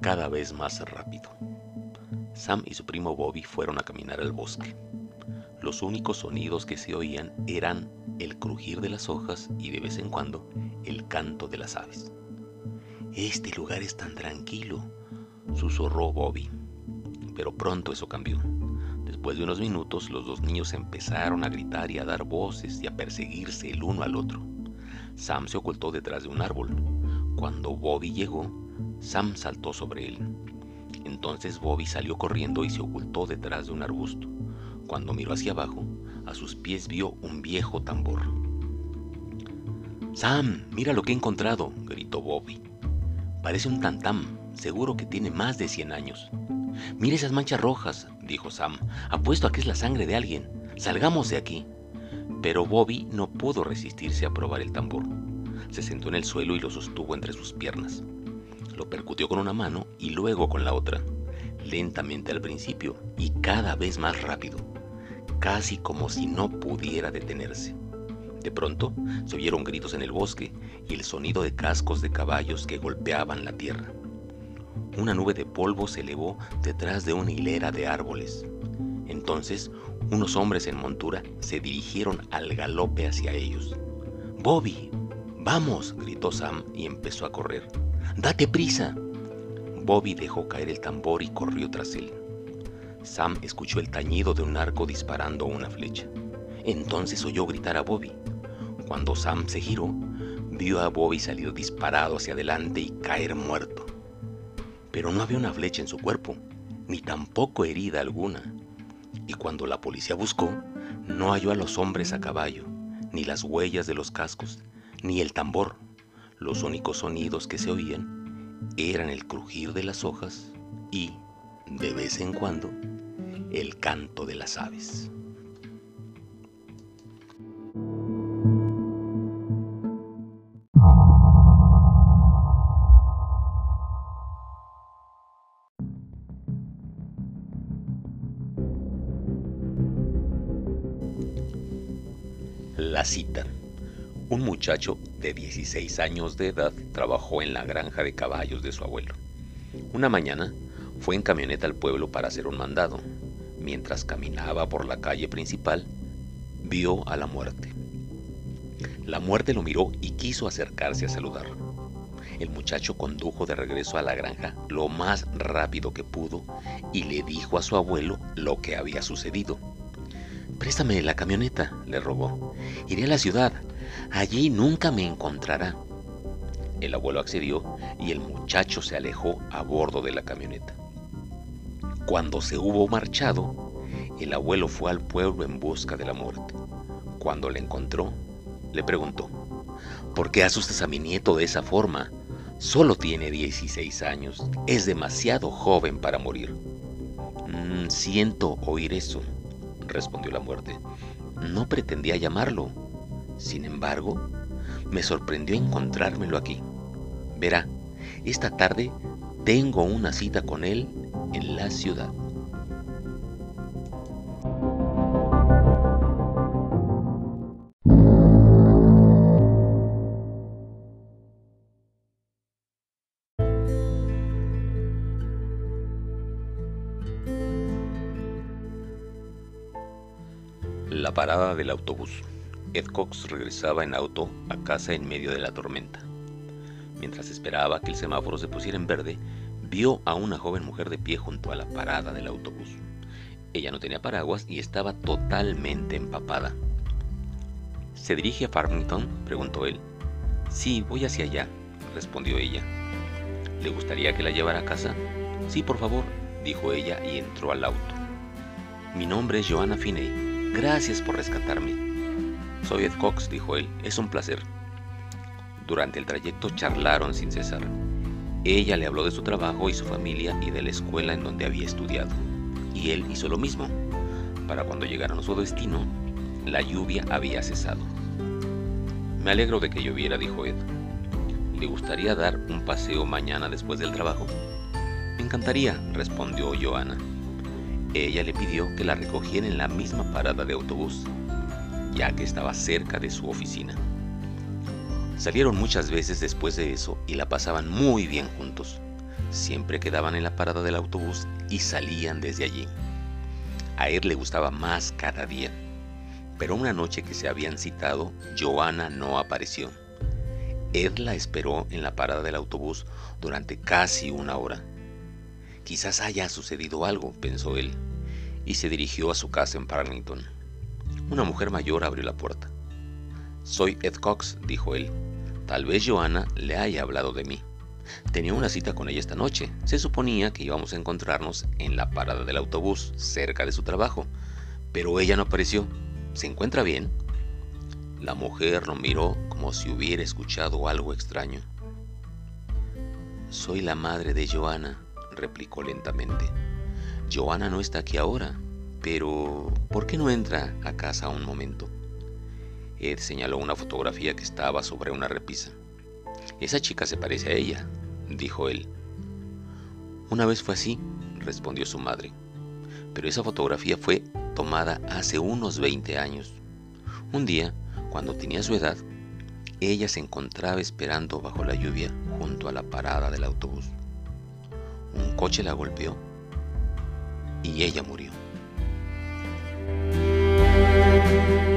cada vez más rápido. Sam y su primo Bobby fueron a caminar al bosque. Los únicos sonidos que se oían eran el crujir de las hojas y de vez en cuando el canto de las aves. Este lugar es tan tranquilo, susurró Bobby. Pero pronto eso cambió. Después de unos minutos los dos niños empezaron a gritar y a dar voces y a perseguirse el uno al otro. Sam se ocultó detrás de un árbol. Cuando Bobby llegó, Sam saltó sobre él. Entonces Bobby salió corriendo y se ocultó detrás de un arbusto. Cuando miró hacia abajo, a sus pies vio un viejo tambor. Sam, mira lo que he encontrado, gritó Bobby. Parece un tantam, seguro que tiene más de 100 años. Mira esas manchas rojas, dijo Sam. Apuesto a que es la sangre de alguien. Salgamos de aquí. Pero Bobby no pudo resistirse a probar el tambor. Se sentó en el suelo y lo sostuvo entre sus piernas. Lo percutió con una mano y luego con la otra, lentamente al principio y cada vez más rápido, casi como si no pudiera detenerse. De pronto se oyeron gritos en el bosque y el sonido de cascos de caballos que golpeaban la tierra. Una nube de polvo se elevó detrás de una hilera de árboles. Entonces, unos hombres en montura se dirigieron al galope hacia ellos. Bobby, vamos, gritó Sam y empezó a correr. Date prisa. Bobby dejó caer el tambor y corrió tras él. Sam escuchó el tañido de un arco disparando una flecha. Entonces oyó gritar a Bobby. Cuando Sam se giró, vio a Bobby salir disparado hacia adelante y caer muerto pero no había una flecha en su cuerpo, ni tampoco herida alguna. Y cuando la policía buscó, no halló a los hombres a caballo, ni las huellas de los cascos, ni el tambor. Los únicos sonidos que se oían eran el crujir de las hojas y, de vez en cuando, el canto de las aves. La cita. Un muchacho de 16 años de edad trabajó en la granja de caballos de su abuelo. Una mañana fue en camioneta al pueblo para hacer un mandado. Mientras caminaba por la calle principal, vio a la muerte. La muerte lo miró y quiso acercarse a saludar. El muchacho condujo de regreso a la granja lo más rápido que pudo y le dijo a su abuelo lo que había sucedido. Préstame la camioneta, le rogó. Iré a la ciudad. Allí nunca me encontrará. El abuelo accedió y el muchacho se alejó a bordo de la camioneta. Cuando se hubo marchado, el abuelo fue al pueblo en busca de la muerte. Cuando le encontró, le preguntó, ¿por qué asustas a mi nieto de esa forma? Solo tiene 16 años, es demasiado joven para morir. Mm, siento oír eso, respondió la muerte. No pretendía llamarlo. Sin embargo, me sorprendió encontrármelo aquí. Verá, esta tarde tengo una cita con él en la ciudad. La parada del autobús. Ed Cox regresaba en auto a casa en medio de la tormenta. Mientras esperaba que el semáforo se pusiera en verde, vio a una joven mujer de pie junto a la parada del autobús. Ella no tenía paraguas y estaba totalmente empapada. ¿Se dirige a Farmington? preguntó él. Sí, voy hacia allá, respondió ella. ¿Le gustaría que la llevara a casa? Sí, por favor, dijo ella y entró al auto. Mi nombre es Joanna Finney. Gracias por rescatarme. Soy Ed Cox, dijo él. Es un placer. Durante el trayecto charlaron sin cesar. Ella le habló de su trabajo y su familia y de la escuela en donde había estudiado. Y él hizo lo mismo. Para cuando llegaron a su destino, la lluvia había cesado. Me alegro de que lloviera, dijo Ed. ¿Le gustaría dar un paseo mañana después del trabajo? Me encantaría, respondió Joana. Ella le pidió que la recogiera en la misma parada de autobús, ya que estaba cerca de su oficina. Salieron muchas veces después de eso y la pasaban muy bien juntos. Siempre quedaban en la parada del autobús y salían desde allí. A Ed le gustaba más cada día. Pero una noche que se habían citado, Joana no apareció. Ed la esperó en la parada del autobús durante casi una hora. Quizás haya sucedido algo, pensó él, y se dirigió a su casa en Parlington. Una mujer mayor abrió la puerta. Soy Ed Cox, dijo él. Tal vez Joanna le haya hablado de mí. Tenía una cita con ella esta noche. Se suponía que íbamos a encontrarnos en la parada del autobús, cerca de su trabajo. Pero ella no apareció. ¿Se encuentra bien? La mujer lo miró como si hubiera escuchado algo extraño. Soy la madre de Joana, replicó lentamente. Joana no está aquí ahora, pero ¿por qué no entra a casa un momento? Ed señaló una fotografía que estaba sobre una repisa. Esa chica se parece a ella, dijo él. Una vez fue así, respondió su madre, pero esa fotografía fue tomada hace unos 20 años. Un día, cuando tenía su edad, ella se encontraba esperando bajo la lluvia junto a la parada del autobús. Un coche la golpeó y ella murió. Thank you.